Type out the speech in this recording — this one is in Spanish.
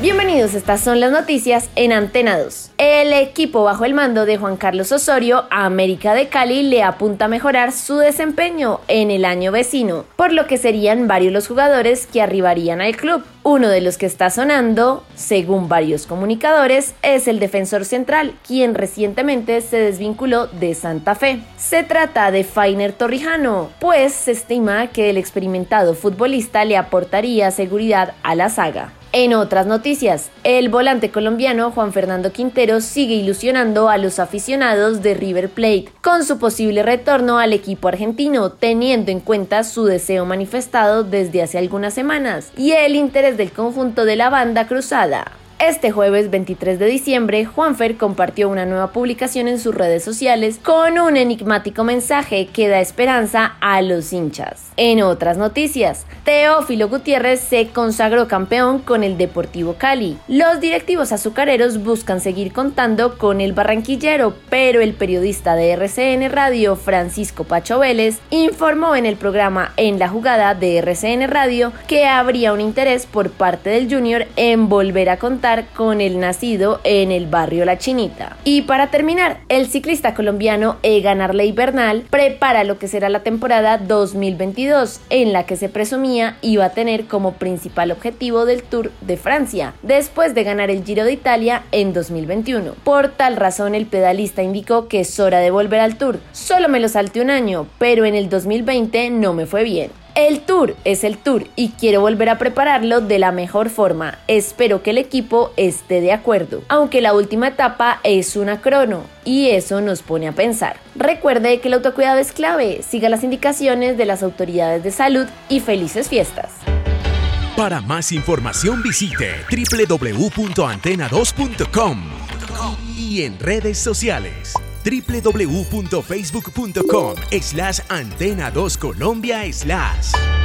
Bienvenidos, estas son las noticias en Antena 2. El equipo bajo el mando de Juan Carlos Osorio, América de Cali, le apunta a mejorar su desempeño en el año vecino, por lo que serían varios los jugadores que arribarían al club. Uno de los que está sonando, según varios comunicadores, es el defensor central, quien recientemente se desvinculó de Santa Fe. Se trata de Fainer Torrijano, pues se estima que el experimentado futbolista le aportaría seguridad a la saga. En otras noticias, el volante colombiano Juan Fernando Quintero sigue ilusionando a los aficionados de River Plate con su posible retorno al equipo argentino, teniendo en cuenta su deseo manifestado desde hace algunas semanas y el interés del conjunto de la banda cruzada. Este jueves 23 de diciembre, Juanfer compartió una nueva publicación en sus redes sociales con un enigmático mensaje que da esperanza a los hinchas. En otras noticias, Teófilo Gutiérrez se consagró campeón con el Deportivo Cali. Los directivos azucareros buscan seguir contando con el barranquillero, pero el periodista de RCN Radio, Francisco Pacho Vélez, informó en el programa En la jugada de RCN Radio que habría un interés por parte del Junior en volver a con el nacido en el barrio La Chinita. Y para terminar, el ciclista colombiano Egan Arley Bernal prepara lo que será la temporada 2022, en la que se presumía iba a tener como principal objetivo del Tour de Francia, después de ganar el Giro de Italia en 2021. Por tal razón, el pedalista indicó que es hora de volver al Tour. Solo me lo salté un año, pero en el 2020 no me fue bien. El tour es el tour y quiero volver a prepararlo de la mejor forma. Espero que el equipo esté de acuerdo, aunque la última etapa es una crono y eso nos pone a pensar. Recuerde que el autocuidado es clave, siga las indicaciones de las autoridades de salud y felices fiestas. Para más información visite www.antena2.com y en redes sociales www.facebook.com slash antena 2 Colombia slash.